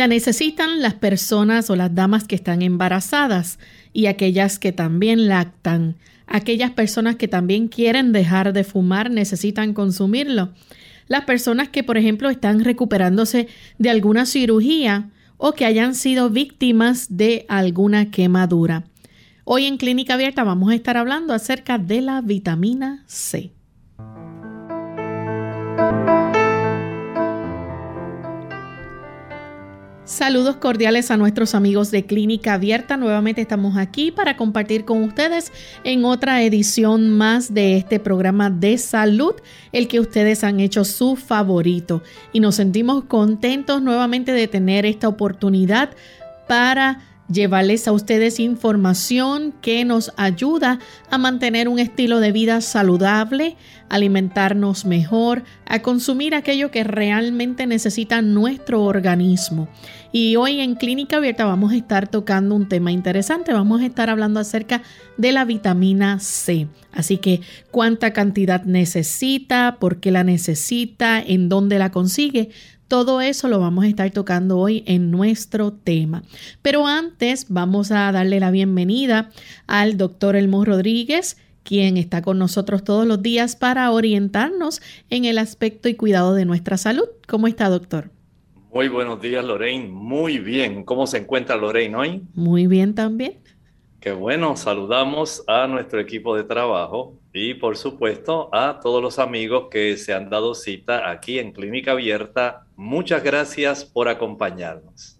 La necesitan las personas o las damas que están embarazadas y aquellas que también lactan. Aquellas personas que también quieren dejar de fumar necesitan consumirlo. Las personas que, por ejemplo, están recuperándose de alguna cirugía o que hayan sido víctimas de alguna quemadura. Hoy en Clínica Abierta vamos a estar hablando acerca de la vitamina C. Saludos cordiales a nuestros amigos de Clínica Abierta. Nuevamente estamos aquí para compartir con ustedes en otra edición más de este programa de salud, el que ustedes han hecho su favorito. Y nos sentimos contentos nuevamente de tener esta oportunidad para llevarles a ustedes información que nos ayuda a mantener un estilo de vida saludable, alimentarnos mejor, a consumir aquello que realmente necesita nuestro organismo. Y hoy en Clínica Abierta vamos a estar tocando un tema interesante. Vamos a estar hablando acerca de la vitamina C. Así que cuánta cantidad necesita, por qué la necesita, en dónde la consigue. Todo eso lo vamos a estar tocando hoy en nuestro tema. Pero antes vamos a darle la bienvenida al doctor Elmo Rodríguez quien está con nosotros todos los días para orientarnos en el aspecto y cuidado de nuestra salud. ¿Cómo está, doctor? Muy buenos días, Lorraine. Muy bien. ¿Cómo se encuentra Lorraine hoy? Muy bien también. Qué bueno. Saludamos a nuestro equipo de trabajo y, por supuesto, a todos los amigos que se han dado cita aquí en Clínica Abierta. Muchas gracias por acompañarnos.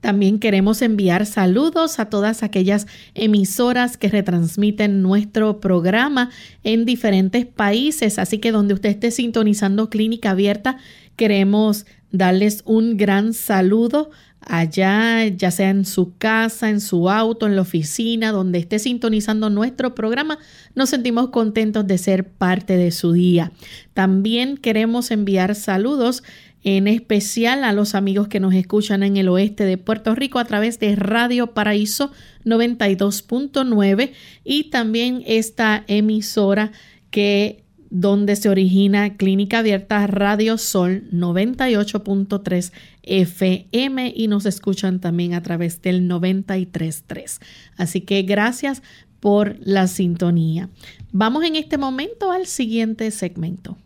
También queremos enviar saludos a todas aquellas emisoras que retransmiten nuestro programa en diferentes países. Así que donde usted esté sintonizando Clínica Abierta, queremos darles un gran saludo allá, ya sea en su casa, en su auto, en la oficina, donde esté sintonizando nuestro programa, nos sentimos contentos de ser parte de su día. También queremos enviar saludos en especial a los amigos que nos escuchan en el oeste de Puerto Rico a través de Radio Paraíso 92.9 y también esta emisora que donde se origina Clínica Abierta Radio Sol 98.3 FM y nos escuchan también a través del 93.3. Así que gracias por la sintonía. Vamos en este momento al siguiente segmento.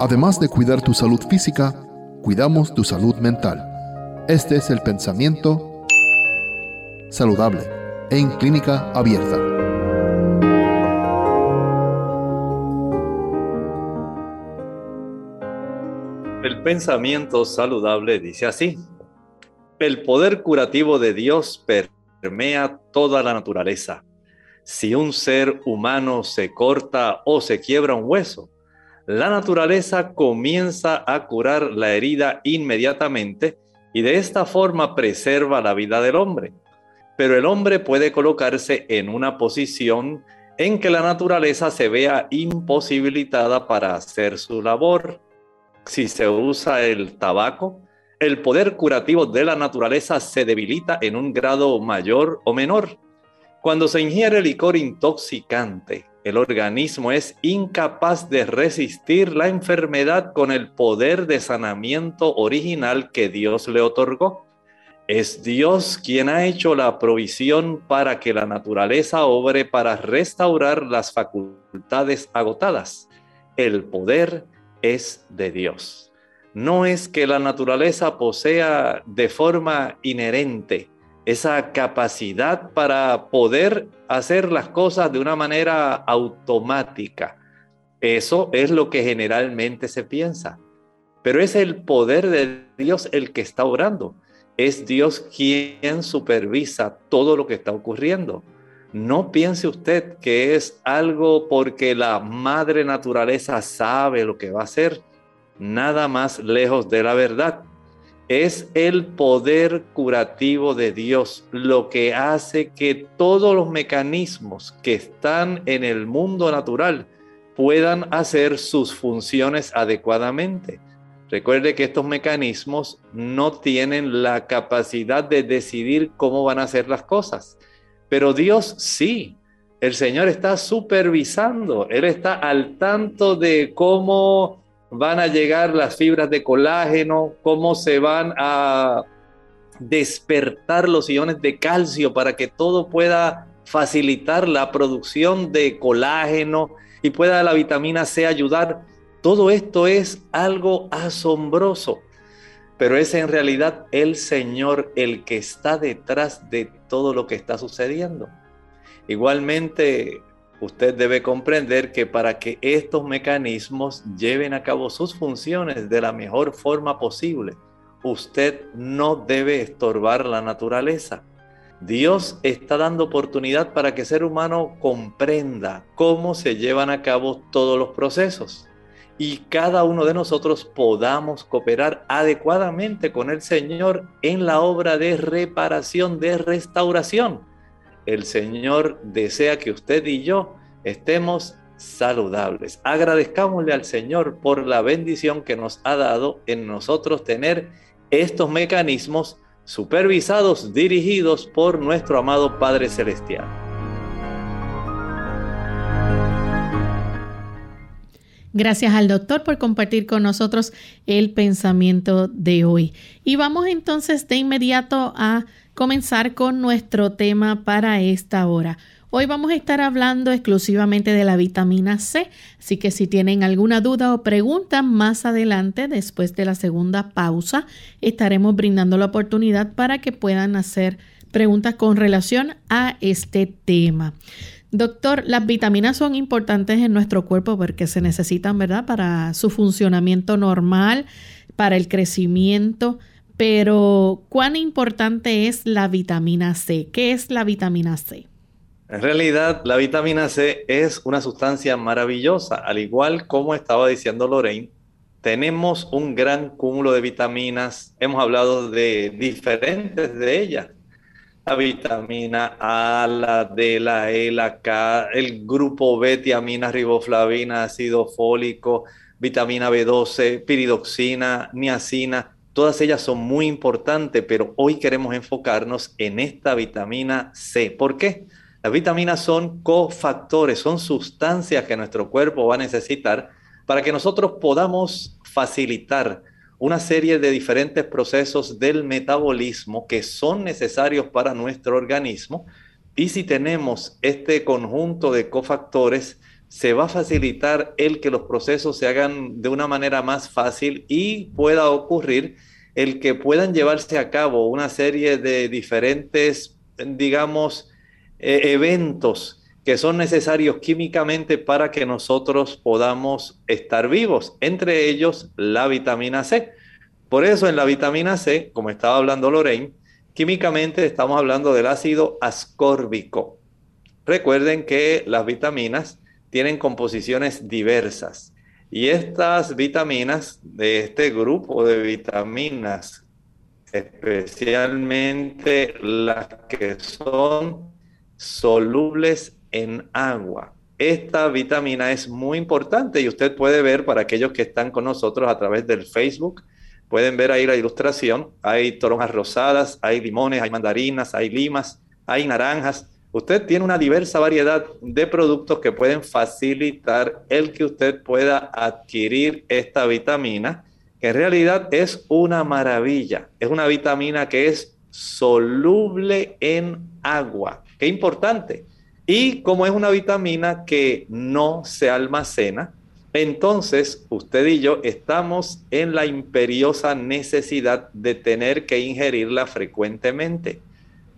Además de cuidar tu salud física, cuidamos tu salud mental. Este es el pensamiento saludable en clínica abierta. Pensamiento saludable dice así, el poder curativo de Dios permea toda la naturaleza. Si un ser humano se corta o se quiebra un hueso, la naturaleza comienza a curar la herida inmediatamente y de esta forma preserva la vida del hombre. Pero el hombre puede colocarse en una posición en que la naturaleza se vea imposibilitada para hacer su labor si se usa el tabaco, el poder curativo de la naturaleza se debilita en un grado mayor o menor. Cuando se ingiere licor intoxicante, el organismo es incapaz de resistir la enfermedad con el poder de sanamiento original que Dios le otorgó. Es Dios quien ha hecho la provisión para que la naturaleza obre para restaurar las facultades agotadas. El poder es de Dios. No es que la naturaleza posea de forma inherente esa capacidad para poder hacer las cosas de una manera automática. Eso es lo que generalmente se piensa. Pero es el poder de Dios el que está orando. es Dios quien supervisa todo lo que está ocurriendo. No piense usted que es algo porque la madre naturaleza sabe lo que va a hacer. Nada más lejos de la verdad. Es el poder curativo de Dios lo que hace que todos los mecanismos que están en el mundo natural puedan hacer sus funciones adecuadamente. Recuerde que estos mecanismos no tienen la capacidad de decidir cómo van a hacer las cosas, pero Dios sí. El Señor está supervisando, Él está al tanto de cómo van a llegar las fibras de colágeno, cómo se van a despertar los iones de calcio para que todo pueda facilitar la producción de colágeno y pueda la vitamina C ayudar. Todo esto es algo asombroso, pero es en realidad el Señor el que está detrás de todo lo que está sucediendo. Igualmente, usted debe comprender que para que estos mecanismos lleven a cabo sus funciones de la mejor forma posible, usted no debe estorbar la naturaleza. Dios está dando oportunidad para que el ser humano comprenda cómo se llevan a cabo todos los procesos y cada uno de nosotros podamos cooperar adecuadamente con el Señor en la obra de reparación, de restauración el Señor desea que usted y yo estemos saludables. Agradezcámosle al Señor por la bendición que nos ha dado en nosotros tener estos mecanismos supervisados, dirigidos por nuestro amado Padre Celestial. Gracias al doctor por compartir con nosotros el pensamiento de hoy. Y vamos entonces de inmediato a comenzar con nuestro tema para esta hora. Hoy vamos a estar hablando exclusivamente de la vitamina C, así que si tienen alguna duda o pregunta más adelante, después de la segunda pausa, estaremos brindando la oportunidad para que puedan hacer preguntas con relación a este tema. Doctor, las vitaminas son importantes en nuestro cuerpo porque se necesitan, ¿verdad? Para su funcionamiento normal, para el crecimiento pero, ¿cuán importante es la vitamina C? ¿Qué es la vitamina C? En realidad, la vitamina C es una sustancia maravillosa. Al igual como estaba diciendo Lorraine, tenemos un gran cúmulo de vitaminas. Hemos hablado de diferentes de ellas. La vitamina A, la D, la E, la K, el grupo B, tiamina, riboflavina, ácido fólico, vitamina B12, piridoxina, niacina Todas ellas son muy importantes, pero hoy queremos enfocarnos en esta vitamina C. ¿Por qué? Las vitaminas son cofactores, son sustancias que nuestro cuerpo va a necesitar para que nosotros podamos facilitar una serie de diferentes procesos del metabolismo que son necesarios para nuestro organismo. Y si tenemos este conjunto de cofactores, se va a facilitar el que los procesos se hagan de una manera más fácil y pueda ocurrir el que puedan llevarse a cabo una serie de diferentes, digamos, e, eventos que son necesarios químicamente para que nosotros podamos estar vivos, entre ellos la vitamina C. Por eso en la vitamina C, como estaba hablando Lorraine, químicamente estamos hablando del ácido ascórbico. Recuerden que las vitaminas tienen composiciones diversas. Y estas vitaminas de este grupo de vitaminas, especialmente las que son solubles en agua, esta vitamina es muy importante y usted puede ver para aquellos que están con nosotros a través del Facebook, pueden ver ahí la ilustración, hay toronjas rosadas, hay limones, hay mandarinas, hay limas, hay naranjas, Usted tiene una diversa variedad de productos que pueden facilitar el que usted pueda adquirir esta vitamina, que en realidad es una maravilla. Es una vitamina que es soluble en agua. Qué importante. Y como es una vitamina que no se almacena, entonces usted y yo estamos en la imperiosa necesidad de tener que ingerirla frecuentemente.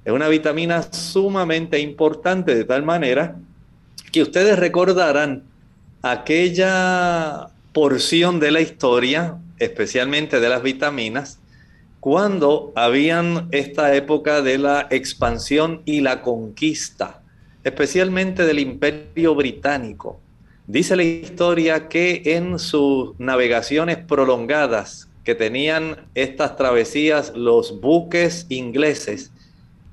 Es una vitamina sumamente importante de tal manera que ustedes recordarán aquella porción de la historia, especialmente de las vitaminas, cuando habían esta época de la expansión y la conquista, especialmente del imperio británico. Dice la historia que en sus navegaciones prolongadas que tenían estas travesías los buques ingleses,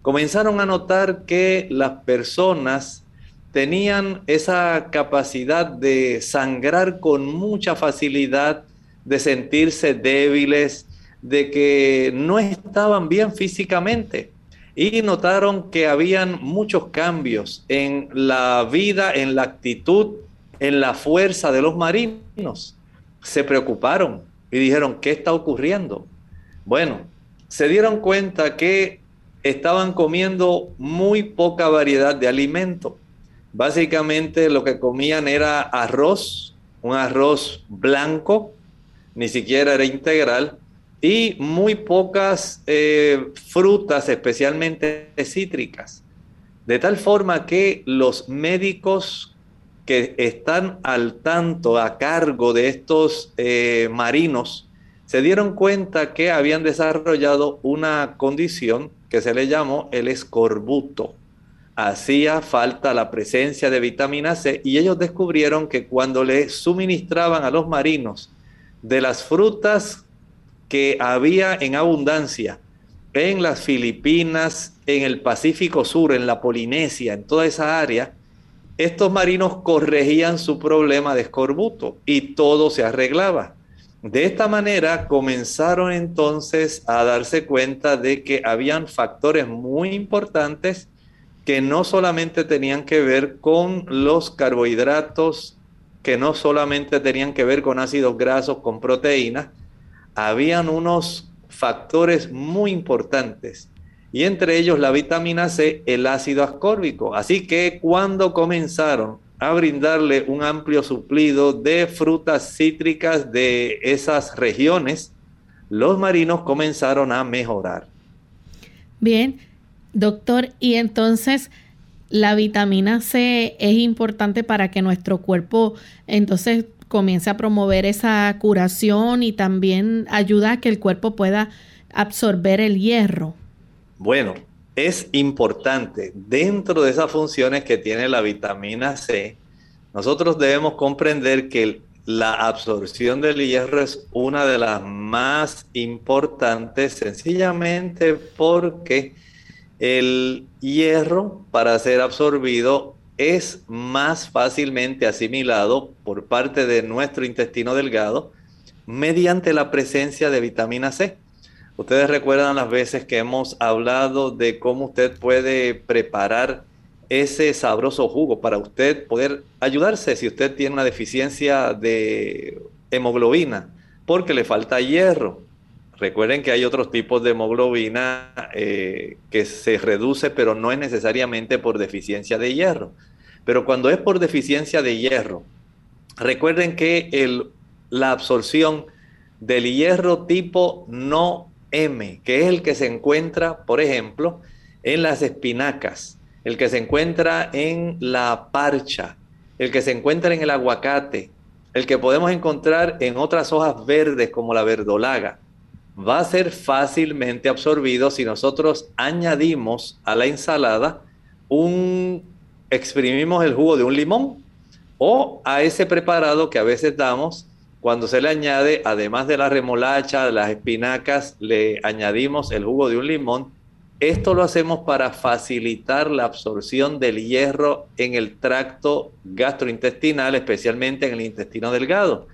comenzaron a notar que las personas tenían esa capacidad de sangrar con mucha facilidad, de sentirse débiles, de que no estaban bien físicamente. Y notaron que habían muchos cambios en la vida, en la actitud, en la fuerza de los marinos. Se preocuparon y dijeron, ¿qué está ocurriendo? Bueno, se dieron cuenta que estaban comiendo muy poca variedad de alimento. Básicamente lo que comían era arroz, un arroz blanco, ni siquiera era integral, y muy pocas eh, frutas, especialmente cítricas. De tal forma que los médicos que están al tanto, a cargo de estos eh, marinos, se dieron cuenta que habían desarrollado una condición que se le llamó el escorbuto. Hacía falta la presencia de vitamina C y ellos descubrieron que cuando le suministraban a los marinos de las frutas que había en abundancia en las Filipinas, en el Pacífico Sur, en la Polinesia, en toda esa área, estos marinos corregían su problema de escorbuto y todo se arreglaba. De esta manera comenzaron entonces a darse cuenta de que habían factores muy importantes que no solamente tenían que ver con los carbohidratos, que no solamente tenían que ver con ácidos grasos, con proteínas, habían unos factores muy importantes y entre ellos la vitamina C, el ácido ascórbico. Así que cuando comenzaron a brindarle un amplio suplido de frutas cítricas de esas regiones, los marinos comenzaron a mejorar. Bien, doctor, y entonces la vitamina C es importante para que nuestro cuerpo entonces comience a promover esa curación y también ayuda a que el cuerpo pueda absorber el hierro. Bueno, es importante dentro de esas funciones que tiene la vitamina C, nosotros debemos comprender que la absorción del hierro es una de las más importantes sencillamente porque el hierro para ser absorbido es más fácilmente asimilado por parte de nuestro intestino delgado mediante la presencia de vitamina C. Ustedes recuerdan las veces que hemos hablado de cómo usted puede preparar ese sabroso jugo para usted poder ayudarse si usted tiene una deficiencia de hemoglobina porque le falta hierro. Recuerden que hay otros tipos de hemoglobina eh, que se reduce, pero no es necesariamente por deficiencia de hierro. Pero cuando es por deficiencia de hierro, recuerden que el, la absorción del hierro tipo no M, que es el que se encuentra, por ejemplo, en las espinacas, el que se encuentra en la parcha, el que se encuentra en el aguacate, el que podemos encontrar en otras hojas verdes como la verdolaga, va a ser fácilmente absorbido si nosotros añadimos a la ensalada un, exprimimos el jugo de un limón o a ese preparado que a veces damos cuando se le añade, además de la remolacha, las espinacas, le añadimos el jugo de un limón. Esto lo hacemos para facilitar la absorción del hierro en el tracto gastrointestinal, especialmente en el intestino delgado.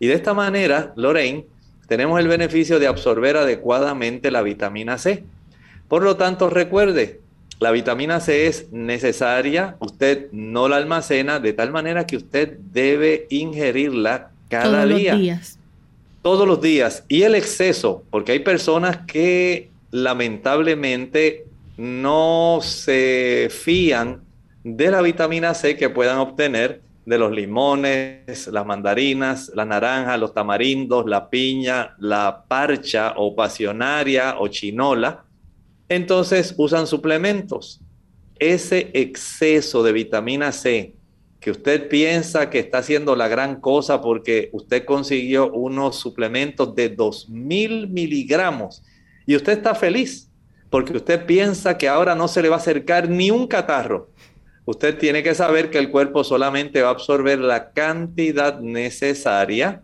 Y de esta manera, Lorraine, tenemos el beneficio de absorber adecuadamente la vitamina C. Por lo tanto, recuerde, la vitamina C es necesaria, usted no la almacena de tal manera que usted debe ingerirla cada Todos día. Los días. Todos los días. Y el exceso, porque hay personas que lamentablemente no se fían de la vitamina C que puedan obtener de los limones, las mandarinas, las naranjas, los tamarindos, la piña, la parcha o pasionaria o chinola. Entonces usan suplementos. Ese exceso de vitamina C que usted piensa que está haciendo la gran cosa porque usted consiguió unos suplementos de 2.000 miligramos y usted está feliz porque usted piensa que ahora no se le va a acercar ni un catarro. Usted tiene que saber que el cuerpo solamente va a absorber la cantidad necesaria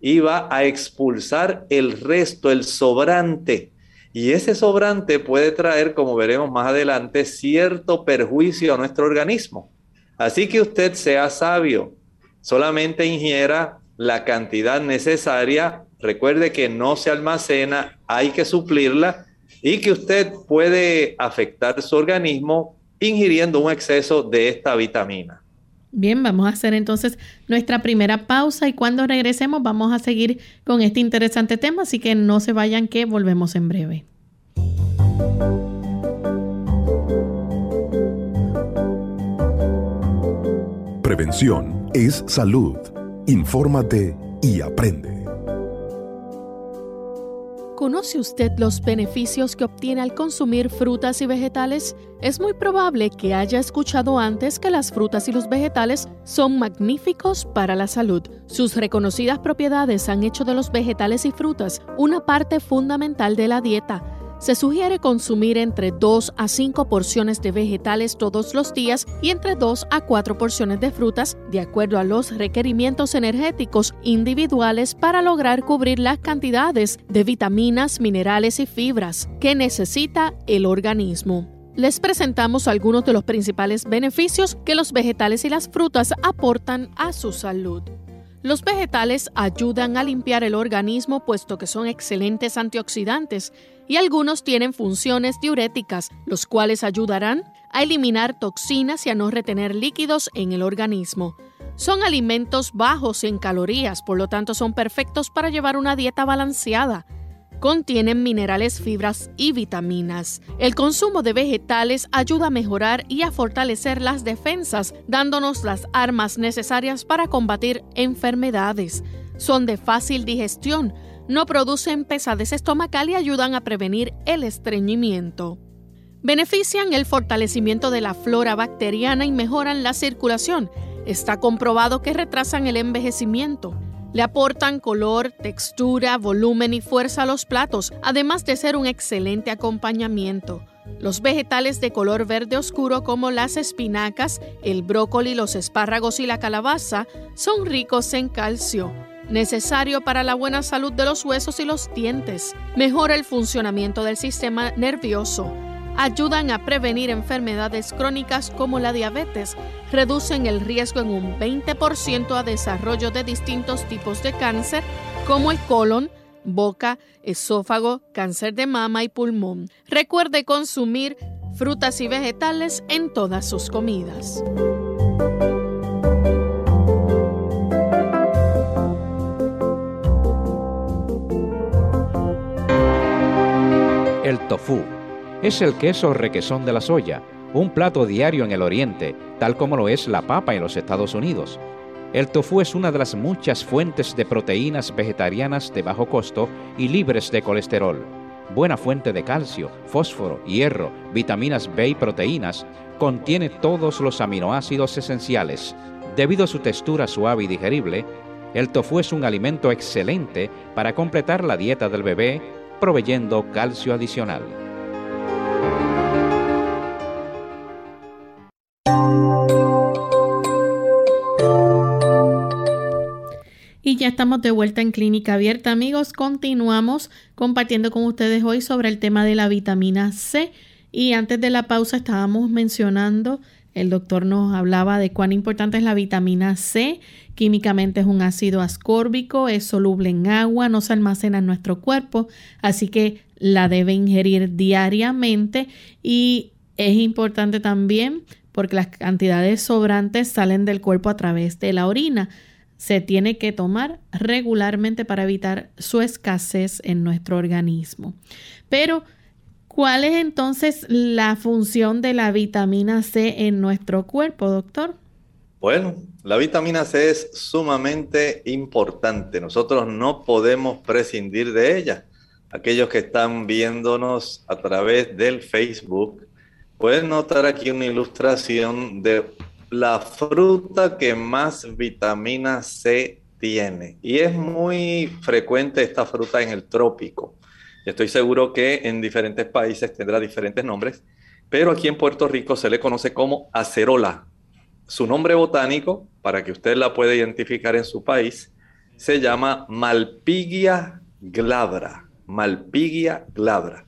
y va a expulsar el resto, el sobrante. Y ese sobrante puede traer, como veremos más adelante, cierto perjuicio a nuestro organismo. Así que usted sea sabio, solamente ingiera la cantidad necesaria. Recuerde que no se almacena, hay que suplirla y que usted puede afectar su organismo ingiriendo un exceso de esta vitamina. Bien, vamos a hacer entonces nuestra primera pausa y cuando regresemos vamos a seguir con este interesante tema, así que no se vayan que volvemos en breve. Prevención es salud. Infórmate y aprende. ¿Conoce usted los beneficios que obtiene al consumir frutas y vegetales? Es muy probable que haya escuchado antes que las frutas y los vegetales son magníficos para la salud. Sus reconocidas propiedades han hecho de los vegetales y frutas una parte fundamental de la dieta se sugiere consumir entre 2 a 5 porciones de vegetales todos los días y entre 2 a 4 porciones de frutas, de acuerdo a los requerimientos energéticos individuales para lograr cubrir las cantidades de vitaminas, minerales y fibras que necesita el organismo. Les presentamos algunos de los principales beneficios que los vegetales y las frutas aportan a su salud. Los vegetales ayudan a limpiar el organismo puesto que son excelentes antioxidantes y algunos tienen funciones diuréticas, los cuales ayudarán a eliminar toxinas y a no retener líquidos en el organismo. Son alimentos bajos en calorías, por lo tanto son perfectos para llevar una dieta balanceada. Contienen minerales, fibras y vitaminas. El consumo de vegetales ayuda a mejorar y a fortalecer las defensas, dándonos las armas necesarias para combatir enfermedades. Son de fácil digestión, no producen pesadez estomacal y ayudan a prevenir el estreñimiento. Benefician el fortalecimiento de la flora bacteriana y mejoran la circulación. Está comprobado que retrasan el envejecimiento. Le aportan color, textura, volumen y fuerza a los platos, además de ser un excelente acompañamiento. Los vegetales de color verde oscuro como las espinacas, el brócoli, los espárragos y la calabaza son ricos en calcio, necesario para la buena salud de los huesos y los dientes. Mejora el funcionamiento del sistema nervioso ayudan a prevenir enfermedades crónicas como la diabetes, reducen el riesgo en un 20% a desarrollo de distintos tipos de cáncer como el colon, boca, esófago, cáncer de mama y pulmón. Recuerde consumir frutas y vegetales en todas sus comidas. El tofu es el queso requesón de la soya, un plato diario en el Oriente, tal como lo es la papa en los Estados Unidos. El tofu es una de las muchas fuentes de proteínas vegetarianas de bajo costo y libres de colesterol. Buena fuente de calcio, fósforo, hierro, vitaminas B y proteínas, contiene todos los aminoácidos esenciales. Debido a su textura suave y digerible, el tofu es un alimento excelente para completar la dieta del bebé, proveyendo calcio adicional. Y ya estamos de vuelta en Clínica Abierta, amigos. Continuamos compartiendo con ustedes hoy sobre el tema de la vitamina C. Y antes de la pausa estábamos mencionando, el doctor nos hablaba de cuán importante es la vitamina C. Químicamente es un ácido ascórbico, es soluble en agua, no se almacena en nuestro cuerpo, así que la debe ingerir diariamente. Y es importante también porque las cantidades sobrantes salen del cuerpo a través de la orina se tiene que tomar regularmente para evitar su escasez en nuestro organismo. Pero, ¿cuál es entonces la función de la vitamina C en nuestro cuerpo, doctor? Bueno, la vitamina C es sumamente importante. Nosotros no podemos prescindir de ella. Aquellos que están viéndonos a través del Facebook pueden notar aquí una ilustración de la fruta que más vitamina C tiene. Y es muy frecuente esta fruta en el trópico. Estoy seguro que en diferentes países tendrá diferentes nombres, pero aquí en Puerto Rico se le conoce como acerola. Su nombre botánico, para que usted la pueda identificar en su país, se llama Malpigia glabra. Malpigia glabra.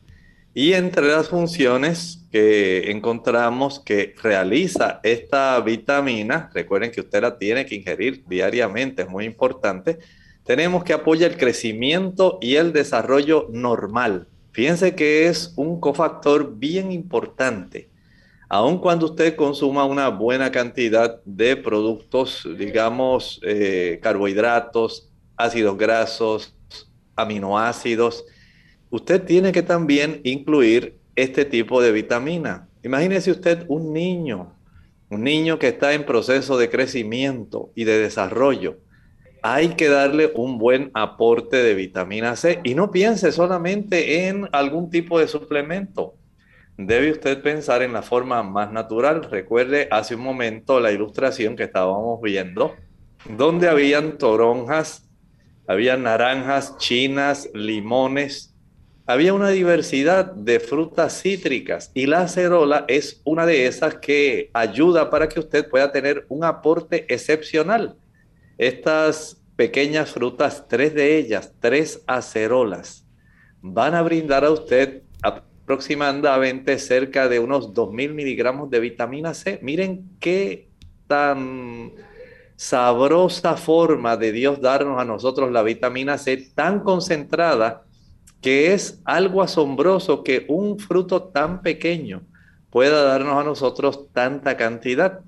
Y entre las funciones que encontramos que realiza esta vitamina, recuerden que usted la tiene que ingerir diariamente, es muy importante, tenemos que apoyar el crecimiento y el desarrollo normal. Fíjense que es un cofactor bien importante. Aun cuando usted consuma una buena cantidad de productos, digamos, eh, carbohidratos, ácidos grasos, aminoácidos, usted tiene que también incluir este tipo de vitamina. Imagínese usted un niño, un niño que está en proceso de crecimiento y de desarrollo. Hay que darle un buen aporte de vitamina C y no piense solamente en algún tipo de suplemento. Debe usted pensar en la forma más natural. Recuerde hace un momento la ilustración que estábamos viendo, donde habían toronjas, había naranjas, chinas, limones, había una diversidad de frutas cítricas y la acerola es una de esas que ayuda para que usted pueda tener un aporte excepcional. Estas pequeñas frutas, tres de ellas, tres acerolas, van a brindar a usted aproximadamente cerca de unos 2.000 miligramos de vitamina C. Miren qué tan sabrosa forma de Dios darnos a nosotros la vitamina C tan concentrada que es algo asombroso que un fruto tan pequeño pueda darnos a nosotros tanta cantidad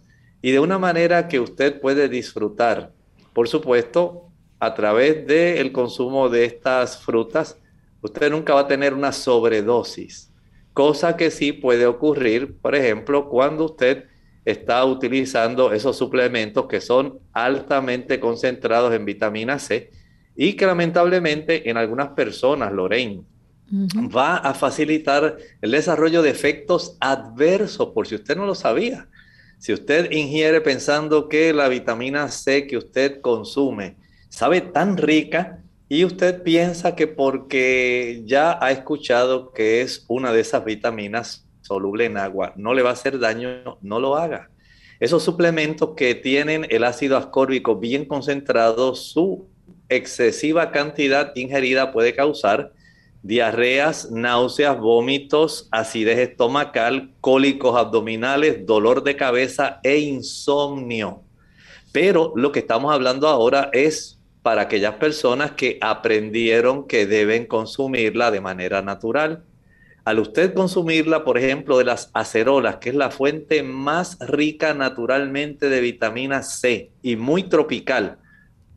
y de una manera que usted puede disfrutar. Por supuesto, a través del consumo de estas frutas, usted nunca va a tener una sobredosis, cosa que sí puede ocurrir, por ejemplo, cuando usted está utilizando esos suplementos que son altamente concentrados en vitamina C y que lamentablemente en algunas personas, Lorraine, va a facilitar el desarrollo de efectos adversos, por si usted no lo sabía. Si usted ingiere pensando que la vitamina C que usted consume sabe tan rica y usted piensa que porque ya ha escuchado que es una de esas vitaminas soluble en agua, no le va a hacer daño, no lo haga. Esos suplementos que tienen el ácido ascórbico bien concentrado, su excesiva cantidad ingerida puede causar diarreas, náuseas, vómitos, acidez estomacal, cólicos abdominales, dolor de cabeza e insomnio. Pero lo que estamos hablando ahora es para aquellas personas que aprendieron que deben consumirla de manera natural. Al usted consumirla, por ejemplo, de las acerolas, que es la fuente más rica naturalmente de vitamina C y muy tropical,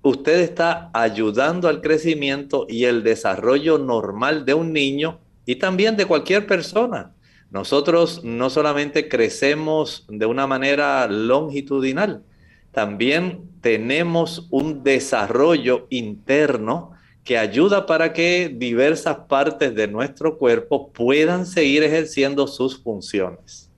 usted está ayudando al crecimiento y el desarrollo normal de un niño y también de cualquier persona. Nosotros no solamente crecemos de una manera longitudinal, también tenemos un desarrollo interno que ayuda para que diversas partes de nuestro cuerpo puedan seguir ejerciendo sus funciones.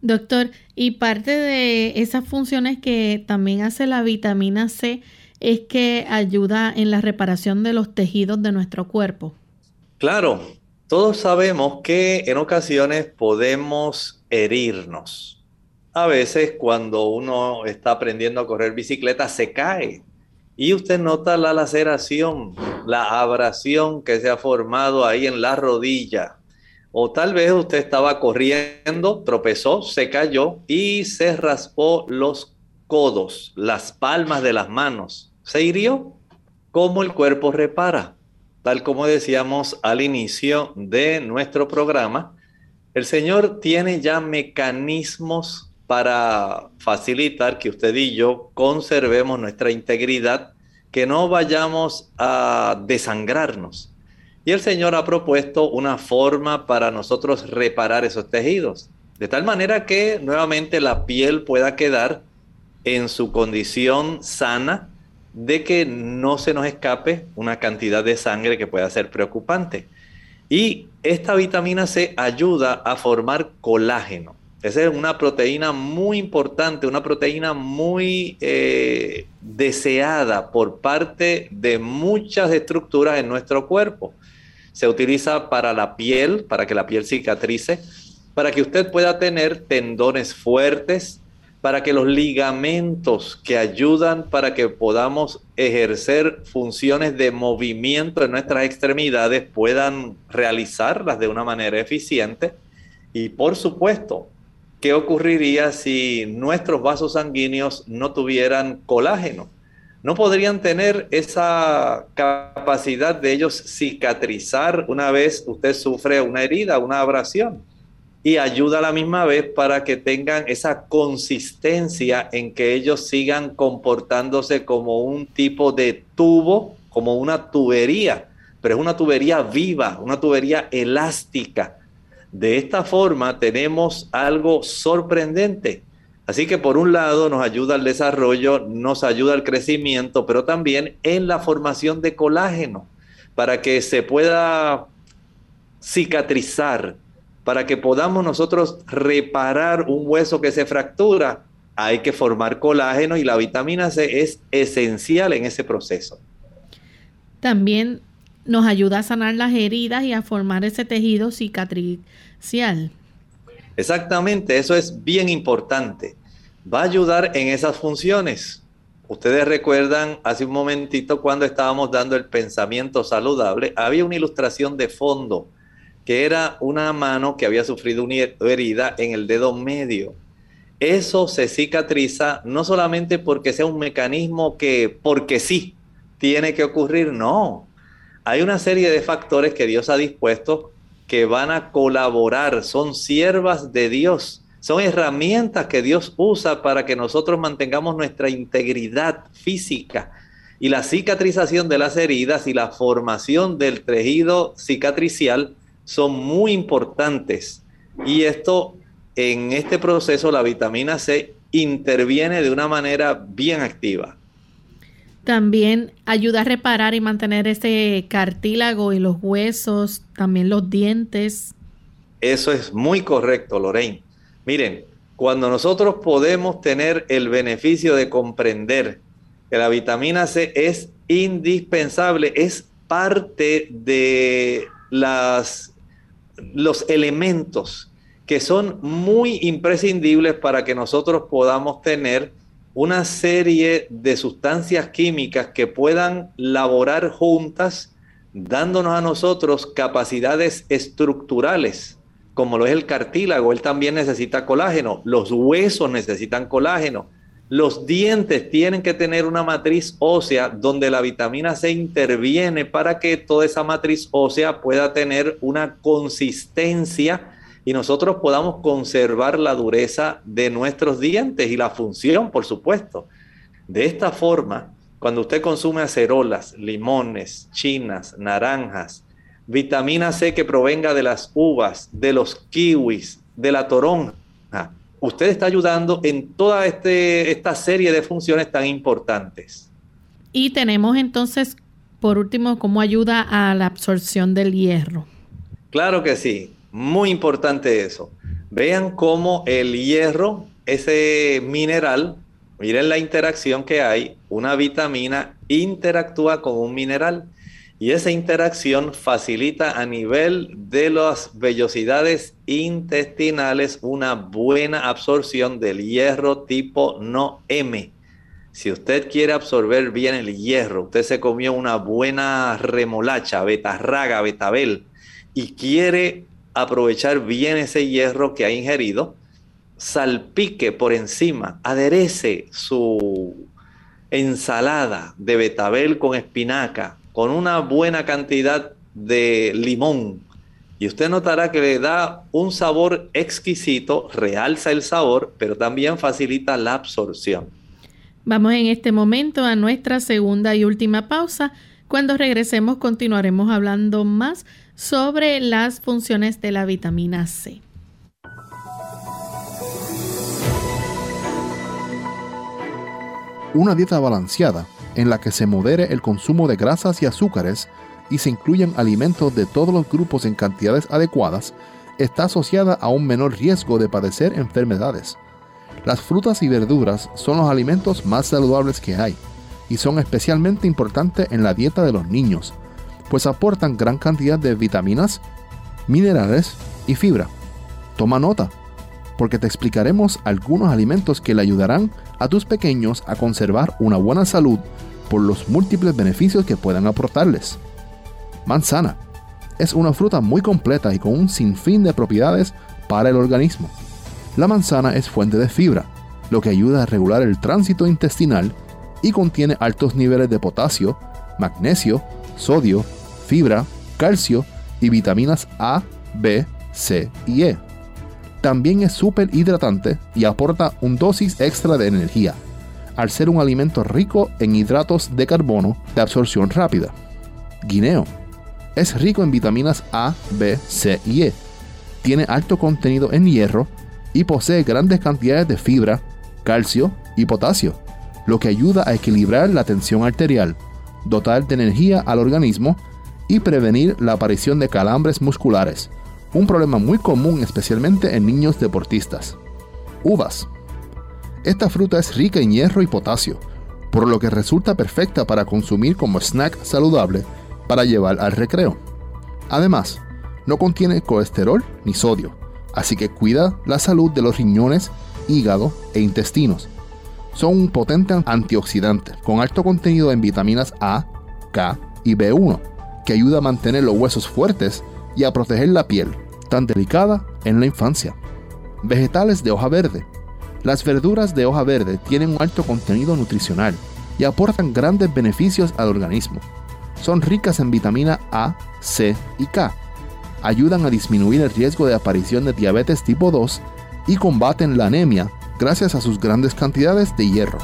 Doctor, y parte de esas funciones que también hace la vitamina C es que ayuda en la reparación de los tejidos de nuestro cuerpo. Claro, todos sabemos que en ocasiones podemos herirnos. A veces cuando uno está aprendiendo a correr bicicleta se cae y usted nota la laceración, la abrasión que se ha formado ahí en la rodilla. O tal vez usted estaba corriendo, tropezó, se cayó y se raspó los codos, las palmas de las manos. Se hirió. ¿Cómo el cuerpo repara? Tal como decíamos al inicio de nuestro programa, el Señor tiene ya mecanismos para facilitar que usted y yo conservemos nuestra integridad, que no vayamos a desangrarnos. Y el Señor ha propuesto una forma para nosotros reparar esos tejidos, de tal manera que nuevamente la piel pueda quedar en su condición sana, de que no se nos escape una cantidad de sangre que pueda ser preocupante. Y esta vitamina C ayuda a formar colágeno. Esa es una proteína muy importante, una proteína muy eh, deseada por parte de muchas estructuras en nuestro cuerpo. se utiliza para la piel, para que la piel cicatrice, para que usted pueda tener tendones fuertes, para que los ligamentos que ayudan para que podamos ejercer funciones de movimiento en nuestras extremidades puedan realizarlas de una manera eficiente. Y por supuesto, ¿qué ocurriría si nuestros vasos sanguíneos no tuvieran colágeno? No podrían tener esa capacidad de ellos cicatrizar una vez usted sufre una herida, una abrasión y ayuda a la misma vez para que tengan esa consistencia en que ellos sigan comportándose como un tipo de tubo, como una tubería, pero es una tubería viva, una tubería elástica. De esta forma tenemos algo sorprendente. Así que por un lado nos ayuda al desarrollo, nos ayuda al crecimiento, pero también en la formación de colágeno, para que se pueda cicatrizar, para que podamos nosotros reparar un hueso que se fractura, hay que formar colágeno y la vitamina C es esencial en ese proceso. También nos ayuda a sanar las heridas y a formar ese tejido cicatricial. Exactamente, eso es bien importante. Va a ayudar en esas funciones. Ustedes recuerdan hace un momentito cuando estábamos dando el pensamiento saludable, había una ilustración de fondo que era una mano que había sufrido una herida en el dedo medio. Eso se cicatriza no solamente porque sea un mecanismo que, porque sí, tiene que ocurrir, no. Hay una serie de factores que Dios ha dispuesto que van a colaborar, son siervas de Dios, son herramientas que Dios usa para que nosotros mantengamos nuestra integridad física. Y la cicatrización de las heridas y la formación del tejido cicatricial son muy importantes y esto en este proceso la vitamina C interviene de una manera bien activa. También ayuda a reparar y mantener ese cartílago y los huesos, también los dientes. Eso es muy correcto, Lorraine. Miren, cuando nosotros podemos tener el beneficio de comprender que la vitamina C es indispensable, es parte de las los elementos que son muy imprescindibles para que nosotros podamos tener una serie de sustancias químicas que puedan laborar juntas, dándonos a nosotros capacidades estructurales, como lo es el cartílago, él también necesita colágeno, los huesos necesitan colágeno, los dientes tienen que tener una matriz ósea donde la vitamina C interviene para que toda esa matriz ósea pueda tener una consistencia y nosotros podamos conservar la dureza de nuestros dientes y la función, por supuesto. De esta forma, cuando usted consume acerolas, limones, chinas, naranjas, vitamina C que provenga de las uvas, de los kiwis, de la toronja, usted está ayudando en toda este, esta serie de funciones tan importantes. Y tenemos entonces, por último, cómo ayuda a la absorción del hierro. Claro que sí, muy importante eso. Vean cómo el hierro, ese mineral, miren la interacción que hay, una vitamina interactúa con un mineral y esa interacción facilita a nivel de las vellosidades intestinales una buena absorción del hierro tipo no M. Si usted quiere absorber bien el hierro, usted se comió una buena remolacha, betarraga, betabel, y quiere aprovechar bien ese hierro que ha ingerido, salpique por encima, aderece su ensalada de betabel con espinaca, con una buena cantidad de limón. Y usted notará que le da un sabor exquisito, realza el sabor, pero también facilita la absorción. Vamos en este momento a nuestra segunda y última pausa. Cuando regresemos continuaremos hablando más sobre las funciones de la vitamina C. Una dieta balanceada en la que se modere el consumo de grasas y azúcares y se incluyan alimentos de todos los grupos en cantidades adecuadas, está asociada a un menor riesgo de padecer enfermedades. Las frutas y verduras son los alimentos más saludables que hay y son especialmente importantes en la dieta de los niños. pues aportan gran cantidad de vitaminas, minerales y fibra. Toma nota, porque te explicaremos algunos alimentos que le ayudarán a tus pequeños a conservar una buena salud por los múltiples beneficios que puedan aportarles. Manzana. Es una fruta muy completa y con un sinfín de propiedades para el organismo. La manzana es fuente de fibra, lo que ayuda a regular el tránsito intestinal y contiene altos niveles de potasio, magnesio, sodio, fibra, calcio y vitaminas A, B, C y E. También es súper hidratante y aporta un dosis extra de energía, al ser un alimento rico en hidratos de carbono de absorción rápida. Guineo. Es rico en vitaminas A, B, C y E. Tiene alto contenido en hierro y posee grandes cantidades de fibra, calcio y potasio, lo que ayuda a equilibrar la tensión arterial, dotar de energía al organismo y prevenir la aparición de calambres musculares, un problema muy común especialmente en niños deportistas. Uvas. Esta fruta es rica en hierro y potasio, por lo que resulta perfecta para consumir como snack saludable para llevar al recreo. Además, no contiene colesterol ni sodio, así que cuida la salud de los riñones, hígado e intestinos. Son un potente antioxidante con alto contenido en vitaminas A, K y B1, que ayuda a mantener los huesos fuertes y a proteger la piel, tan delicada en la infancia. Vegetales de hoja verde. Las verduras de hoja verde tienen un alto contenido nutricional y aportan grandes beneficios al organismo. Son ricas en vitamina A, C y K. Ayudan a disminuir el riesgo de aparición de diabetes tipo 2 y combaten la anemia gracias a sus grandes cantidades de hierro.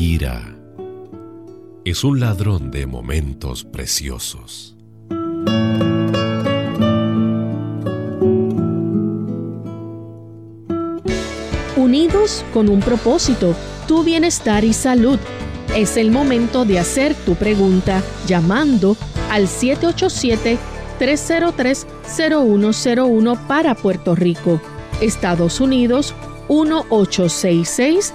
Ira es un ladrón de momentos preciosos. Unidos con un propósito, tu bienestar y salud. Es el momento de hacer tu pregunta llamando al 787-303-0101 para Puerto Rico, Estados Unidos 1866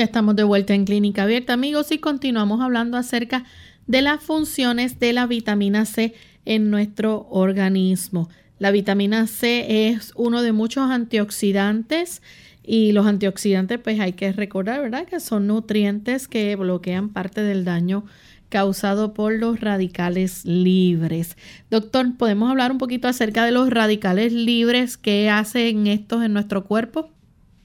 Ya estamos de vuelta en Clínica Abierta, amigos, y continuamos hablando acerca de las funciones de la vitamina C en nuestro organismo. La vitamina C es uno de muchos antioxidantes y los antioxidantes, pues hay que recordar, ¿verdad? Que son nutrientes que bloquean parte del daño causado por los radicales libres. Doctor, ¿podemos hablar un poquito acerca de los radicales libres? ¿Qué hacen estos en nuestro cuerpo?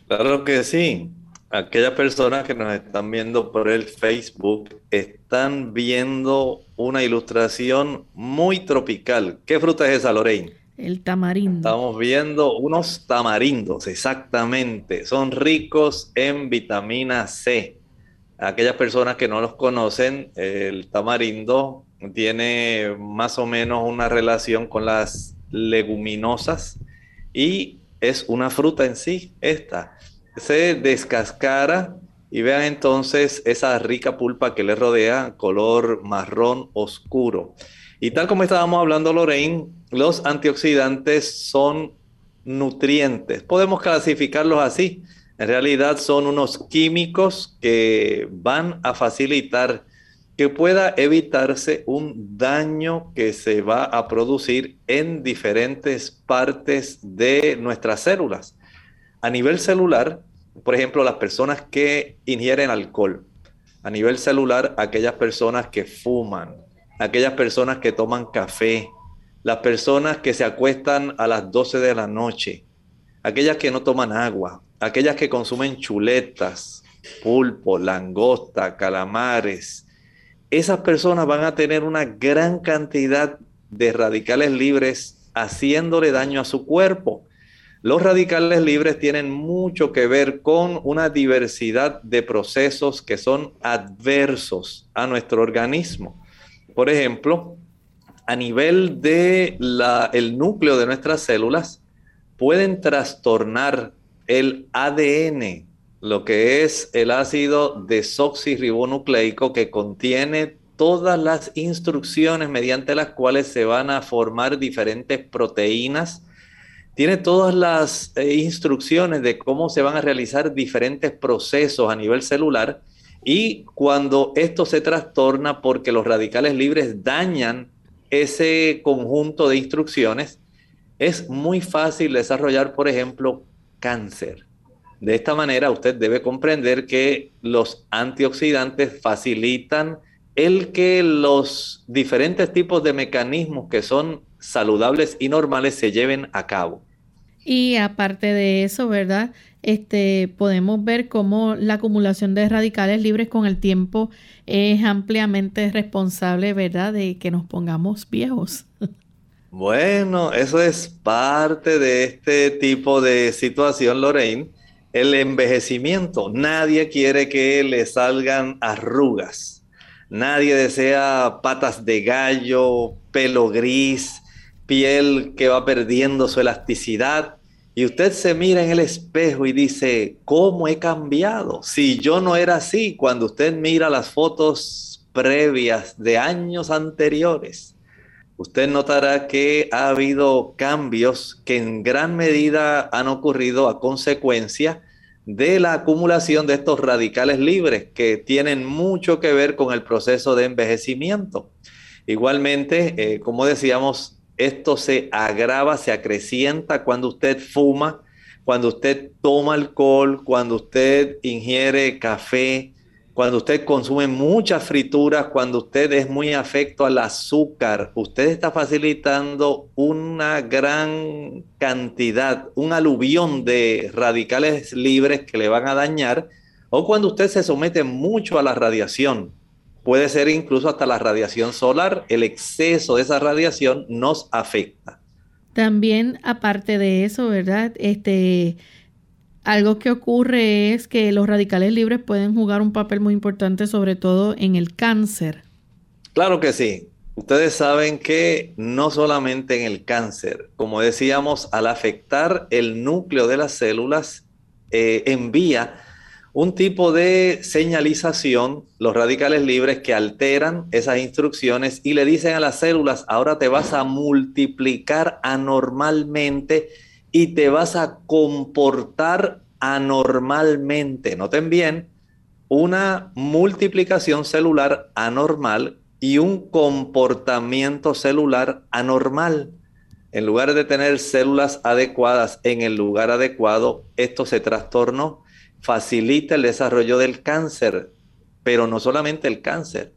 Claro que sí aquellas personas que nos están viendo por el Facebook están viendo una ilustración muy tropical. ¿Qué fruta es esa, Lorraine? El tamarindo. Estamos viendo unos tamarindos, exactamente. Son ricos en vitamina C. Aquellas personas que no los conocen, el tamarindo tiene más o menos una relación con las leguminosas y es una fruta en sí, esta se descascara y vean entonces esa rica pulpa que le rodea, color marrón oscuro. Y tal como estábamos hablando, Lorraine, los antioxidantes son nutrientes. Podemos clasificarlos así. En realidad son unos químicos que van a facilitar que pueda evitarse un daño que se va a producir en diferentes partes de nuestras células. A nivel celular, por ejemplo, las personas que ingieren alcohol. A nivel celular, aquellas personas que fuman, aquellas personas que toman café, las personas que se acuestan a las 12 de la noche, aquellas que no toman agua, aquellas que consumen chuletas, pulpo, langosta, calamares. Esas personas van a tener una gran cantidad de radicales libres haciéndole daño a su cuerpo. Los radicales libres tienen mucho que ver con una diversidad de procesos que son adversos a nuestro organismo. Por ejemplo, a nivel de el núcleo de nuestras células, pueden trastornar el ADN, lo que es el ácido desoxirribonucleico que contiene todas las instrucciones mediante las cuales se van a formar diferentes proteínas tiene todas las eh, instrucciones de cómo se van a realizar diferentes procesos a nivel celular y cuando esto se trastorna porque los radicales libres dañan ese conjunto de instrucciones, es muy fácil desarrollar, por ejemplo, cáncer. De esta manera, usted debe comprender que los antioxidantes facilitan el que los diferentes tipos de mecanismos que son saludables y normales se lleven a cabo. Y aparte de eso, ¿verdad? Este, podemos ver cómo la acumulación de radicales libres con el tiempo es ampliamente responsable, ¿verdad?, de que nos pongamos viejos. Bueno, eso es parte de este tipo de situación, Lorraine. El envejecimiento. Nadie quiere que le salgan arrugas. Nadie desea patas de gallo, pelo gris, piel que va perdiendo su elasticidad. Y usted se mira en el espejo y dice, ¿cómo he cambiado? Si yo no era así, cuando usted mira las fotos previas de años anteriores, usted notará que ha habido cambios que en gran medida han ocurrido a consecuencia de la acumulación de estos radicales libres que tienen mucho que ver con el proceso de envejecimiento. Igualmente, eh, como decíamos, esto se agrava, se acrecienta cuando usted fuma, cuando usted toma alcohol, cuando usted ingiere café, cuando usted consume muchas frituras, cuando usted es muy afecto al azúcar, usted está facilitando una gran cantidad, un aluvión de radicales libres que le van a dañar, o cuando usted se somete mucho a la radiación, puede ser incluso hasta la radiación solar. El exceso de esa radiación nos afecta. También, aparte de eso, ¿verdad? Este, algo que ocurre es que los radicales libres pueden jugar un papel muy importante, sobre todo en el cáncer. Claro que sí. Ustedes saben que no solamente en el cáncer, como decíamos, al afectar el núcleo de las células, eh, envía un tipo de señalización, los radicales libres que alteran esas instrucciones y le dicen a las células, ahora te vas a multiplicar anormalmente y te vas a comportar anormalmente. Noten bien, una multiplicación celular anormal y un comportamiento celular anormal. En lugar de tener células adecuadas en el lugar adecuado, esto se trastornó facilita el desarrollo del cáncer, pero no solamente el cáncer,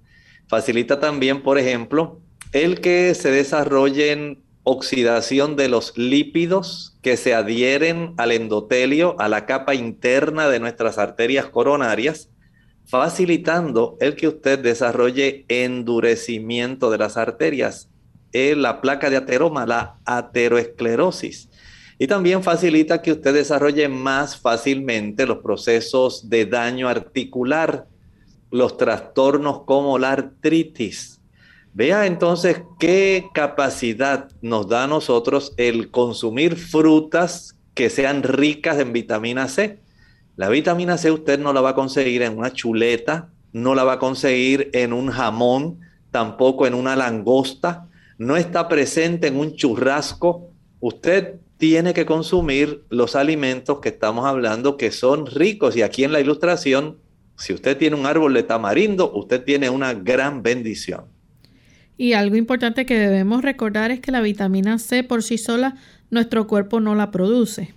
facilita también, por ejemplo, el que se desarrollen oxidación de los lípidos que se adhieren al endotelio, a la capa interna de nuestras arterias coronarias, facilitando el que usted desarrolle endurecimiento de las arterias, la placa de ateroma, la ateroesclerosis. Y también facilita que usted desarrolle más fácilmente los procesos de daño articular, los trastornos como la artritis. Vea entonces qué capacidad nos da a nosotros el consumir frutas que sean ricas en vitamina C. La vitamina C usted no la va a conseguir en una chuleta, no la va a conseguir en un jamón, tampoco en una langosta, no está presente en un churrasco. Usted tiene que consumir los alimentos que estamos hablando que son ricos. Y aquí en la ilustración, si usted tiene un árbol de tamarindo, usted tiene una gran bendición. Y algo importante que debemos recordar es que la vitamina C por sí sola, nuestro cuerpo no la produce.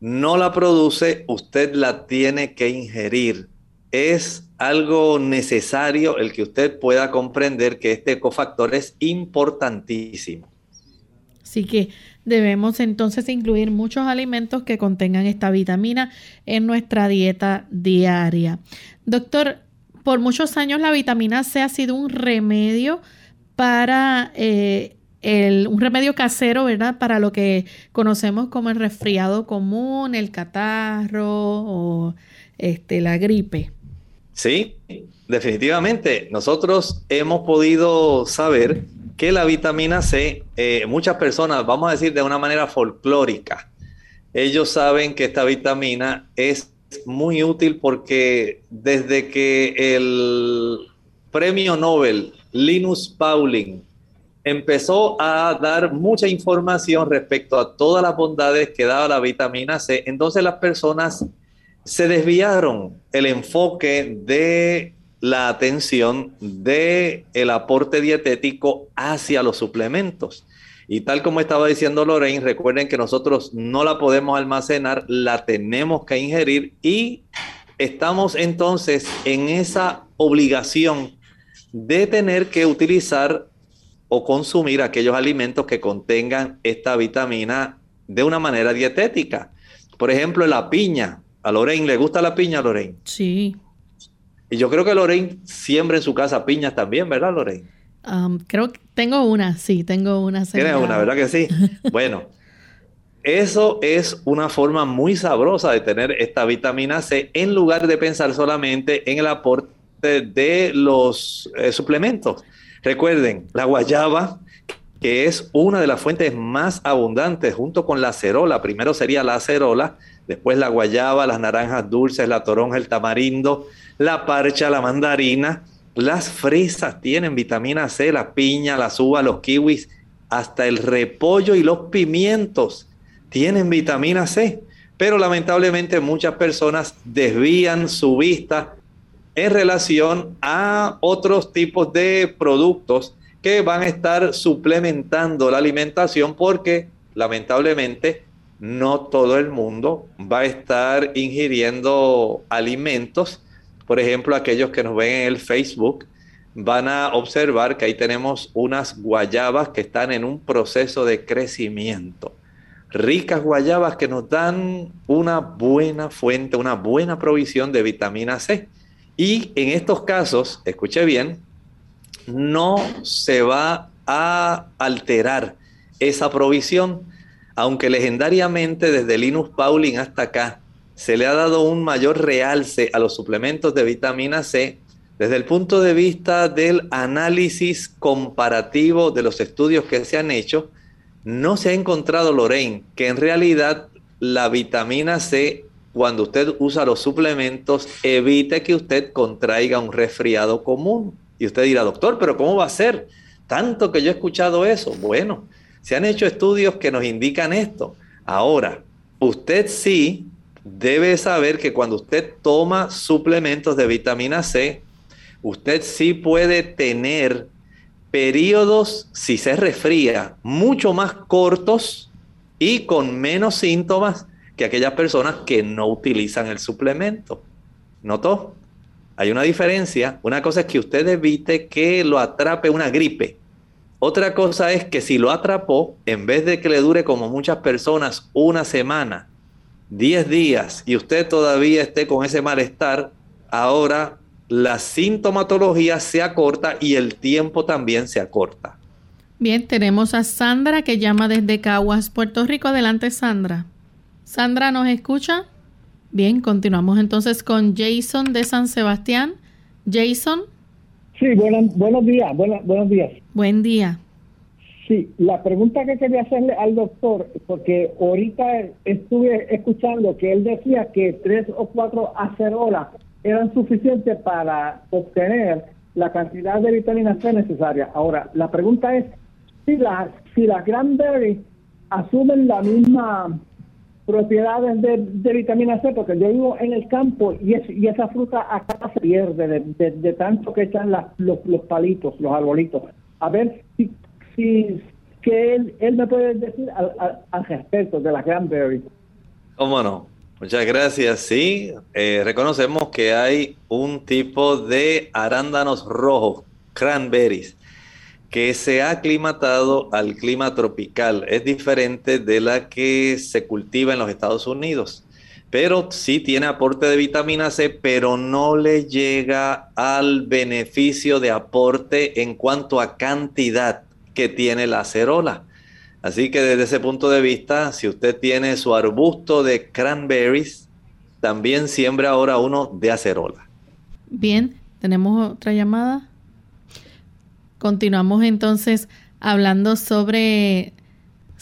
No la produce, usted la tiene que ingerir. Es algo necesario el que usted pueda comprender que este cofactor es importantísimo. Así que debemos entonces incluir muchos alimentos que contengan esta vitamina en nuestra dieta diaria. Doctor, por muchos años la vitamina C ha sido un remedio para eh, un remedio casero, ¿verdad? Para lo que conocemos como el resfriado común, el catarro o este, la gripe. Sí, definitivamente. Nosotros hemos podido saber que la vitamina C, eh, muchas personas, vamos a decir de una manera folclórica, ellos saben que esta vitamina es muy útil porque desde que el premio Nobel Linus Pauling empezó a dar mucha información respecto a todas las bondades que daba la vitamina C, entonces las personas se desviaron el enfoque de la atención de el aporte dietético hacia los suplementos. Y tal como estaba diciendo Lorraine, recuerden que nosotros no la podemos almacenar, la tenemos que ingerir y estamos entonces en esa obligación de tener que utilizar o consumir aquellos alimentos que contengan esta vitamina de una manera dietética. Por ejemplo, la piña. ¿A Lorraine le gusta la piña, Lorraine? Sí. Y yo creo que Lorraine siembra en su casa piñas también, ¿verdad, Lorraine? Um, creo que tengo una, sí, tengo una. Tienes una, ¿verdad que sí? bueno, eso es una forma muy sabrosa de tener esta vitamina C en lugar de pensar solamente en el aporte de los eh, suplementos. Recuerden, la guayaba, que es una de las fuentes más abundantes junto con la acerola. Primero sería la acerola, después la guayaba, las naranjas dulces, la toronja, el tamarindo, la parcha, la mandarina las fresas tienen vitamina C, la piña, las uvas, los kiwis, hasta el repollo y los pimientos tienen vitamina C. Pero lamentablemente muchas personas desvían su vista en relación a otros tipos de productos que van a estar suplementando la alimentación porque lamentablemente no todo el mundo va a estar ingiriendo alimentos por ejemplo, aquellos que nos ven en el Facebook van a observar que ahí tenemos unas guayabas que están en un proceso de crecimiento. Ricas guayabas que nos dan una buena fuente, una buena provisión de vitamina C. Y en estos casos, escuche bien, no se va a alterar esa provisión, aunque legendariamente desde Linus Pauling hasta acá se le ha dado un mayor realce a los suplementos de vitamina C desde el punto de vista del análisis comparativo de los estudios que se han hecho. No se ha encontrado, Lorraine, que en realidad la vitamina C, cuando usted usa los suplementos, evite que usted contraiga un resfriado común. Y usted dirá, doctor, pero ¿cómo va a ser? Tanto que yo he escuchado eso. Bueno, se han hecho estudios que nos indican esto. Ahora, usted sí debe saber que cuando usted toma suplementos de vitamina C, usted sí puede tener periodos, si se resfría, mucho más cortos y con menos síntomas que aquellas personas que no utilizan el suplemento. ¿Notó? Hay una diferencia. Una cosa es que usted evite que lo atrape una gripe. Otra cosa es que si lo atrapó, en vez de que le dure como muchas personas una semana, 10 días y usted todavía esté con ese malestar, ahora la sintomatología se acorta y el tiempo también se acorta. Bien, tenemos a Sandra que llama desde Caguas, Puerto Rico. Adelante, Sandra. Sandra, ¿nos escucha? Bien, continuamos entonces con Jason de San Sebastián. Jason. Sí, buenos días, buenos días. Buen día. Sí, la pregunta que quería hacerle al doctor, porque ahorita estuve escuchando que él decía que tres o cuatro acerolas eran suficientes para obtener la cantidad de vitamina C necesaria. Ahora, la pregunta es si las si las cranberries asumen la misma propiedades de, vitamina C, porque yo vivo en el campo y, es, y esa fruta acá se pierde de, tanto que echan los, los palitos, los arbolitos. A ver si que él, él me puede decir al, respecto de la cranberry. ¿Cómo no? Muchas gracias. Sí, eh, reconocemos que hay un tipo de arándanos rojos, cranberries, que se ha aclimatado al clima tropical. Es diferente de la que se cultiva en los Estados Unidos. Pero sí tiene aporte de vitamina C, pero no le llega al beneficio de aporte en cuanto a cantidad que tiene la acerola. Así que desde ese punto de vista, si usted tiene su arbusto de cranberries, también siembra ahora uno de acerola. Bien, tenemos otra llamada. Continuamos entonces hablando sobre,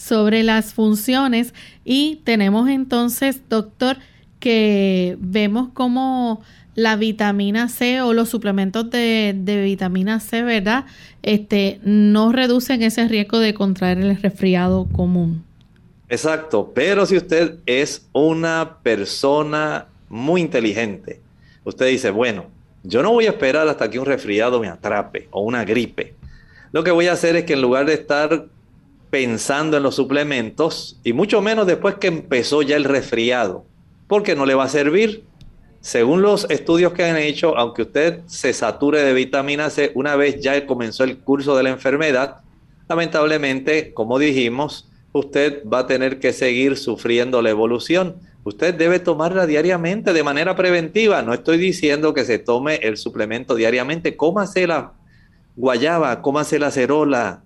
sobre las funciones y tenemos entonces, doctor, que vemos como la vitamina C o los suplementos de, vitamina C, ¿verdad? Este, no reducen ese riesgo de contraer el resfriado común. Exacto, pero si usted es una persona muy inteligente, usted dice, bueno, yo no voy a esperar hasta que un resfriado me atrape o una gripe. Lo que voy a hacer es que en lugar de estar pensando en los suplementos, y mucho menos después que empezó ya el resfriado, porque no le va a servir, según los estudios que han hecho, aunque usted se sature de vitamina C una vez ya comenzó el curso de la enfermedad, lamentablemente, como dijimos, usted va a tener que seguir sufriendo la evolución. Usted debe tomarla diariamente de manera preventiva. No estoy diciendo que se tome el suplemento diariamente. Cómase la guayaba, cómase la cerola,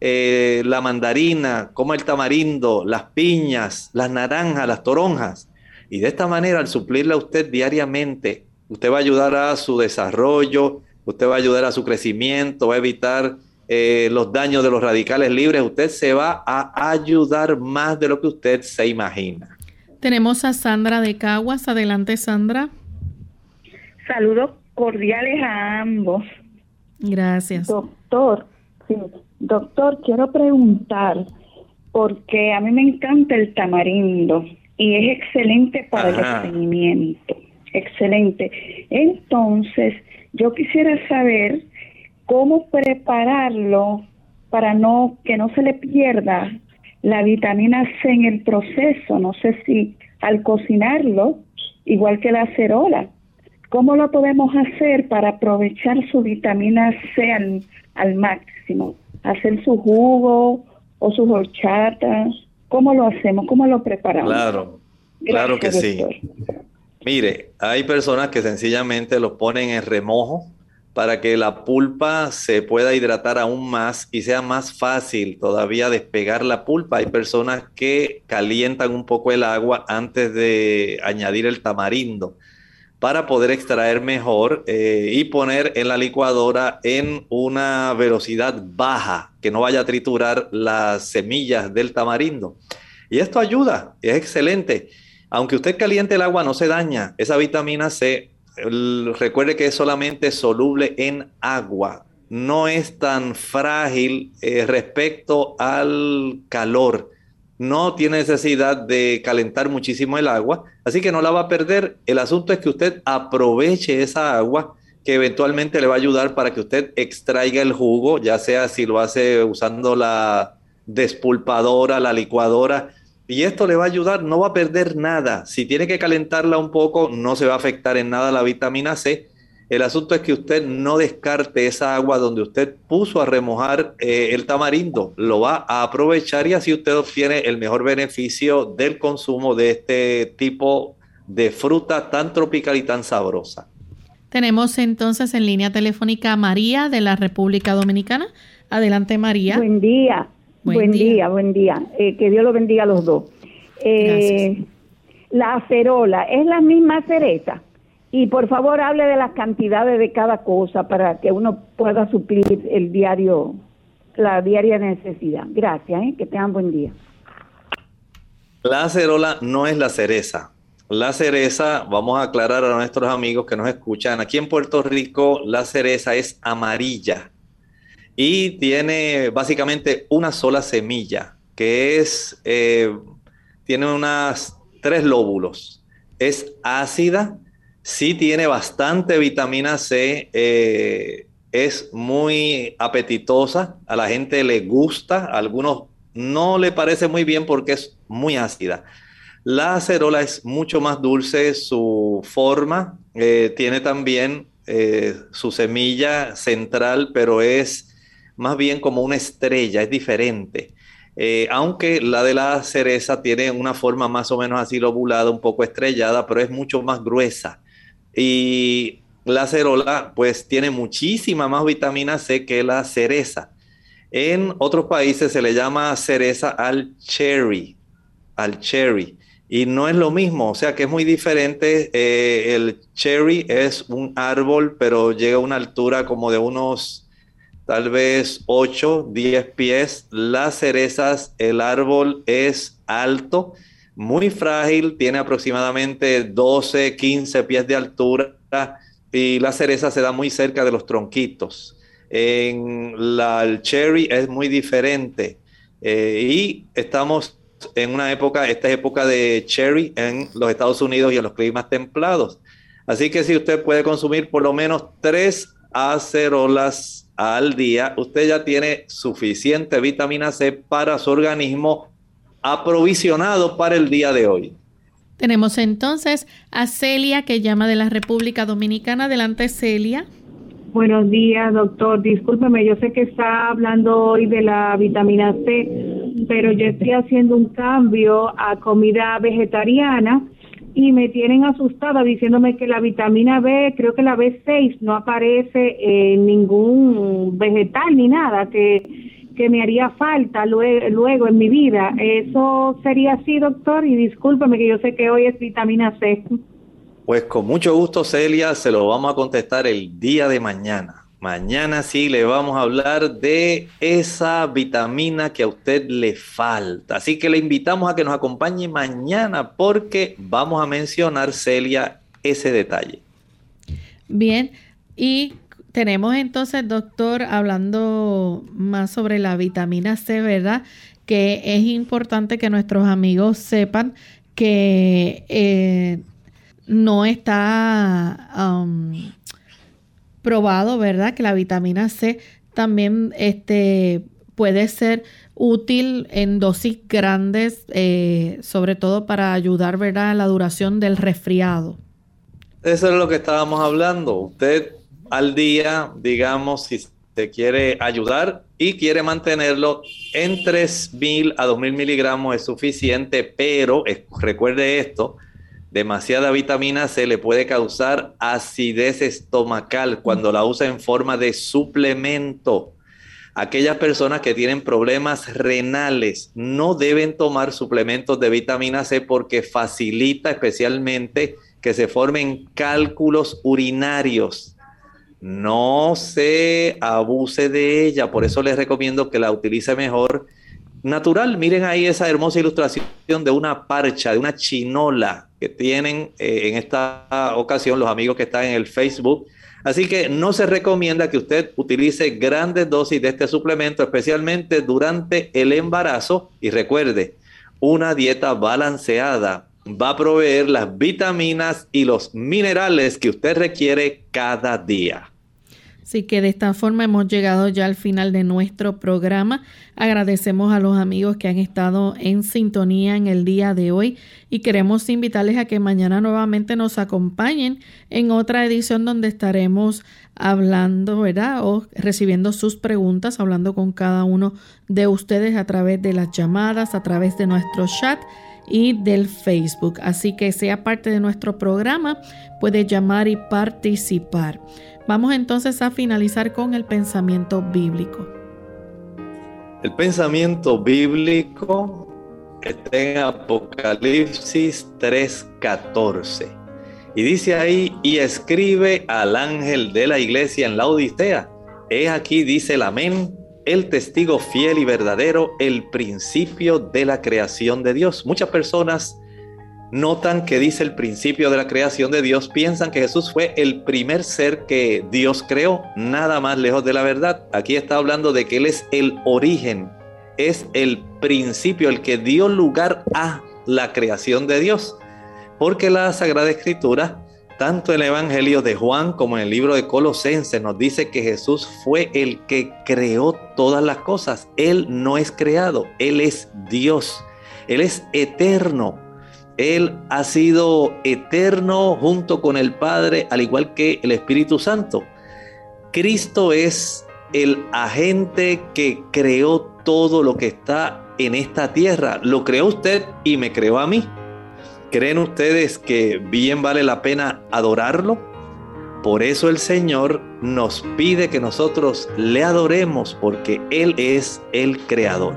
eh, la mandarina, coma el tamarindo, las piñas, las naranjas, las toronjas. Y de esta manera, al suplirle a usted diariamente, usted va a ayudar a su desarrollo, usted va a ayudar a su crecimiento, va a evitar eh, los daños de los radicales libres, usted se va a ayudar más de lo que usted se imagina. Tenemos a Sandra de Caguas. Adelante, Sandra. Saludos cordiales a ambos. Gracias. Doctor, sí, doctor, quiero preguntar, porque a mí me encanta el tamarindo y es excelente para el estreñimiento. Excelente. Entonces, yo quisiera saber cómo prepararlo para no que no se le pierda la vitamina C en el proceso. No sé si al cocinarlo, igual que la acerola, ¿cómo lo podemos hacer para aprovechar su vitamina C al, al máximo? Hacer su jugo o sus horchatas ¿Cómo lo hacemos? ¿Cómo lo preparamos? Claro, claro que sí. Mire, hay personas que sencillamente lo ponen en remojo para que la pulpa se pueda hidratar aún más y sea más fácil todavía despegar la pulpa. Hay personas que calientan un poco el agua antes de añadir el tamarindo para poder extraer mejor eh, y poner en la licuadora en una velocidad baja, que no vaya a triturar las semillas del tamarindo. Y esto ayuda, es excelente. Aunque usted caliente el agua, no se daña. Esa vitamina C, recuerde que es solamente soluble en agua. No es tan frágil eh, respecto al calor no tiene necesidad de calentar muchísimo el agua, así que no la va a perder. El asunto es que usted aproveche esa agua que eventualmente le va a ayudar para que usted extraiga el jugo, ya sea si lo hace usando la despulpadora, la licuadora, y esto le va a ayudar, no va a perder nada. Si tiene que calentarla un poco, no se va a afectar en nada la vitamina C el asunto es que usted no descarte esa agua donde usted puso a remojar eh, el tamarindo. Lo va a aprovechar y así usted obtiene el mejor beneficio del consumo de este tipo de fruta tan tropical y tan sabrosa. Tenemos entonces en línea telefónica a María de la República Dominicana. Adelante, María. Buen día. Buen, día. buen día. Eh, que Dios lo bendiga a los dos. Eh, la acerola, ¿es la misma cereza? Y por favor hable de las cantidades de cada cosa para que uno pueda suplir el diario, la diaria necesidad. Gracias, ¿eh? que tengan buen día. La acerola no es la cereza. La cereza, vamos a aclarar a nuestros amigos que nos escuchan, aquí en Puerto Rico la cereza es amarilla y tiene básicamente una sola semilla, que es, eh, tiene unas tres lóbulos. Es ácida, Sí tiene bastante vitamina C, eh, es muy apetitosa, a la gente le gusta, a algunos no le parece muy bien porque es muy ácida. La acerola es mucho más dulce, su forma eh, tiene también eh, su semilla central, pero es más bien como una estrella, es diferente. aunque la de la cereza tiene una forma más o menos así lobulada, un poco estrellada, pero es mucho más gruesa. Y la cerola pues tiene muchísima más vitamina C que la cereza. En otros países se le llama cereza al cherry, al cherry. Y no es lo mismo, o sea que es muy diferente. Eh, el cherry es un árbol, pero llega a una altura como de unos tal vez 8, 10 pies. Las cerezas, el árbol es alto, muy frágil, tiene aproximadamente 12, 15 pies de altura y la cereza se da muy cerca de los tronquitos. En el cherry es muy diferente eh, y estamos en una época, esta es época de cherry en los Estados Unidos y en los climas templados. Así que si usted puede consumir por lo menos tres acerolas al día, usted ya tiene suficiente vitamina C para su organismo aprovisionado para el día de hoy. Tenemos entonces a Celia que llama de la República Dominicana. Adelante, Celia. Buenos días, doctor. Discúlpeme, yo sé que está hablando hoy de la vitamina C, pero yo estoy haciendo un cambio a comida vegetariana y me tienen asustada diciéndome que la vitamina B, creo que la B6 no aparece en ningún vegetal ni nada, que, que me haría falta luego, luego en mi vida. ¿Eso sería así, doctor? Y discúlpeme que yo sé que hoy es vitamina C. Pues con mucho gusto, Celia, se lo vamos a contestar el día de mañana. Mañana sí le vamos a hablar de esa vitamina que a usted le falta. Así que le invitamos a que nos acompañe mañana porque vamos a mencionar, Celia, ese detalle. Bien, y tenemos entonces, doctor, hablando más sobre la vitamina C, ¿verdad? Que es importante que nuestros amigos sepan que eh, no está um, probado, ¿verdad? Que la vitamina C también este, puede ser útil en dosis grandes, eh, sobre todo para ayudar, ¿verdad?, a la duración del resfriado. Eso es lo que estábamos hablando. Usted al día, digamos, si se quiere ayudar y quiere mantenerlo en 3.000 a 2.000 miligramos es suficiente, pero recuerde esto, demasiada vitamina C le puede causar acidez estomacal cuando la usa en forma de suplemento. Aquellas personas que tienen problemas renales no deben tomar suplementos de vitamina C porque facilita especialmente que se formen cálculos urinarios. No se abuse de ella, por eso les recomiendo que la utilice mejor natural. Miren ahí esa hermosa ilustración de una parcha, de una chinola que tienen eh, en esta ocasión los amigos que están en el Facebook. Así que no se recomienda que usted utilice grandes dosis de este suplemento, especialmente durante el embarazo. Y recuerde, una dieta balanceada va a proveer las vitaminas y los minerales que usted requiere cada día. Así que de esta forma hemos llegado ya al final de nuestro programa. Agradecemos a los amigos que han estado en sintonía en el día de hoy y queremos invitarles a que mañana nuevamente nos acompañen en otra edición donde estaremos hablando, ¿verdad? O recibiendo sus preguntas, hablando con cada uno de ustedes a través de las llamadas, a través de nuestro chat y del Facebook. Así que sea parte de nuestro programa, puede llamar y participar. Vamos entonces a finalizar con el pensamiento bíblico. El pensamiento bíblico está en Apocalipsis 3:14. Y dice ahí, y escribe al ángel de la iglesia en la Odisea. He aquí, dice el amén, el testigo fiel y verdadero, el principio de la creación de Dios. Muchas personas notan que dice el principio de la creación de Dios, piensan que Jesús fue el primer ser que Dios creó, nada más lejos de la verdad. Aquí está hablando de que Él es el origen, es el principio, el que dio lugar a la creación de Dios. Porque la Sagrada Escritura, tanto en el Evangelio de Juan como en el libro de Colosenses, nos dice que Jesús fue el que creó todas las cosas. Él no es creado, Él es Dios, Él es eterno él ha sido eterno junto con el Padre, al igual que el Espíritu Santo. Cristo es el agente que creó todo lo que está en esta tierra. Lo creó usted y me creó a mí. ¿Creen ustedes que bien vale la pena adorarlo? Por eso el Señor nos pide que nosotros le adoremos porque Él es el creador.